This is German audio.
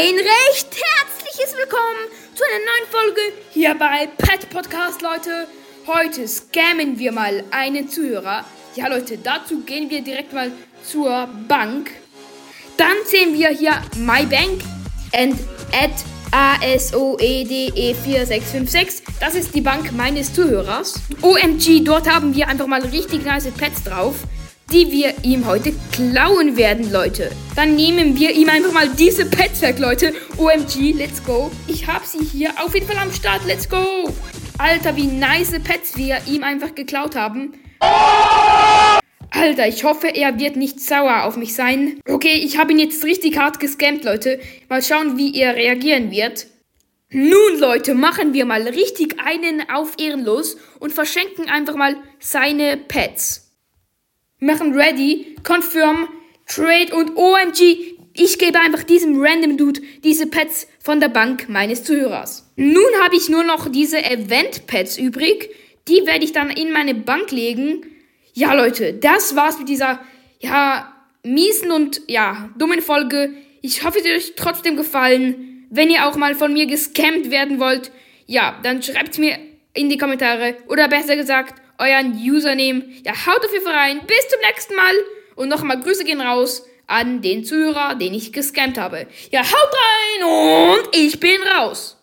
Ein recht herzliches Willkommen zu einer neuen Folge hier bei Pet Podcast, Leute. Heute scammen wir mal einen Zuhörer. Ja, Leute, dazu gehen wir direkt mal zur Bank. Dann sehen wir hier My Bank and at ASOEDE4656. Das ist die Bank meines Zuhörers. OMG, dort haben wir einfach mal richtig nice Pets drauf die wir ihm heute klauen werden, Leute. Dann nehmen wir ihm einfach mal diese Pets weg, Leute. OMG, let's go. Ich habe sie hier auf jeden Fall am Start, let's go. Alter, wie nice Pets wir ihm einfach geklaut haben. Alter, ich hoffe, er wird nicht sauer auf mich sein. Okay, ich habe ihn jetzt richtig hart gescampt, Leute. Mal schauen, wie er reagieren wird. Nun, Leute, machen wir mal richtig einen auf Ehrenlos und verschenken einfach mal seine Pets machen ready, confirm, trade und OMG, ich gebe einfach diesem random Dude diese Pets von der Bank meines Zuhörers. Nun habe ich nur noch diese Event-Pets übrig. Die werde ich dann in meine Bank legen. Ja, Leute, das war's mit dieser, ja, miesen und, ja, dummen Folge. Ich hoffe, es hat euch trotzdem gefallen. Wenn ihr auch mal von mir gescammt werden wollt, ja, dann schreibt's mir in die Kommentare. Oder besser gesagt, euren Username. Ja, haut auf jeden Fall rein. Bis zum nächsten Mal. Und nochmal Grüße gehen raus an den Zuhörer, den ich gescampt habe. Ja, haut rein und ich bin raus.